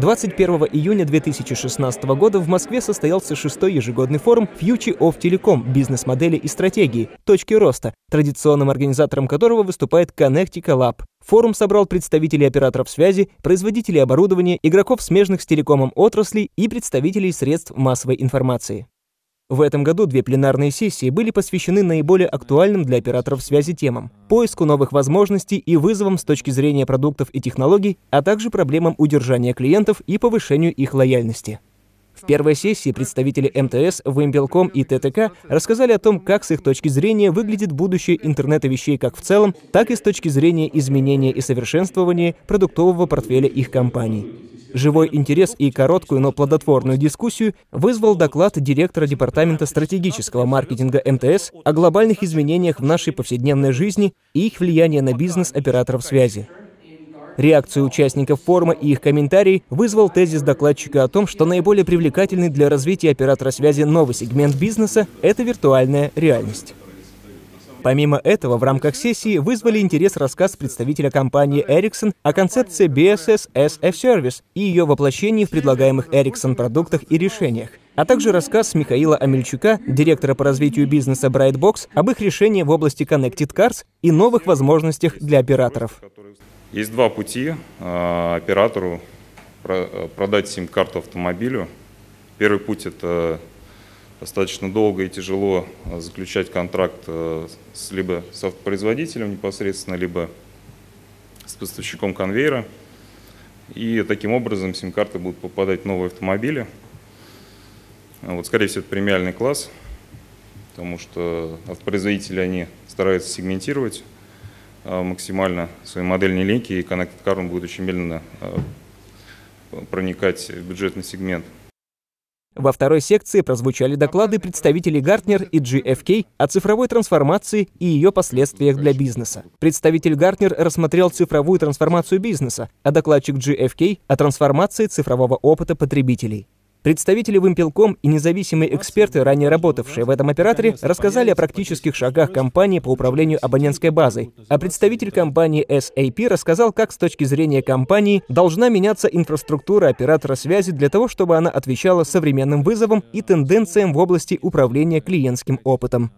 21 июня 2016 года в Москве состоялся шестой ежегодный форум Future of Telecom бизнес-модели и стратегии, точки роста, традиционным организатором которого выступает Connectica Lab. Форум собрал представителей операторов связи, производителей оборудования, игроков смежных с телекомом отраслей и представителей средств массовой информации. В этом году две пленарные сессии были посвящены наиболее актуальным для операторов связи темам – поиску новых возможностей и вызовам с точки зрения продуктов и технологий, а также проблемам удержания клиентов и повышению их лояльности. В первой сессии представители МТС, Вимпелком и ТТК рассказали о том, как с их точки зрения выглядит будущее интернета вещей как в целом, так и с точки зрения изменения и совершенствования продуктового портфеля их компаний. Живой интерес и короткую, но плодотворную дискуссию вызвал доклад директора Департамента стратегического маркетинга МТС о глобальных изменениях в нашей повседневной жизни и их влияние на бизнес операторов связи. Реакцию участников форума и их комментарий вызвал тезис докладчика о том, что наиболее привлекательный для развития оператора связи новый сегмент бизнеса – это виртуальная реальность. Помимо этого, в рамках сессии вызвали интерес рассказ представителя компании Ericsson о концепции BSS as a Service и ее воплощении в предлагаемых Ericsson продуктах и решениях, а также рассказ Михаила Амельчука, директора по развитию бизнеса Brightbox, об их решении в области Connected Cars и новых возможностях для операторов. Есть два пути э, оператору продать сим-карту автомобилю. Первый путь – это достаточно долго и тяжело э, заключать контракт э, с, либо с автопроизводителем непосредственно, либо с поставщиком конвейера. И таким образом сим-карты будут попадать в новые автомобили. Вот, скорее всего, это премиальный класс, потому что автопроизводители они стараются сегментировать э, максимально свои модельные линейки, и Connected Car будет очень медленно проникать в бюджетный сегмент. Во второй секции прозвучали доклады представителей Гартнер и GFK о цифровой трансформации и ее последствиях для бизнеса. Представитель Гартнер рассмотрел цифровую трансформацию бизнеса, а докладчик GFK о трансформации цифрового опыта потребителей. Представители Вимпелком и независимые эксперты, ранее работавшие в этом операторе, рассказали о практических шагах компании по управлению абонентской базой, а представитель компании SAP рассказал, как с точки зрения компании должна меняться инфраструктура оператора связи для того, чтобы она отвечала современным вызовам и тенденциям в области управления клиентским опытом.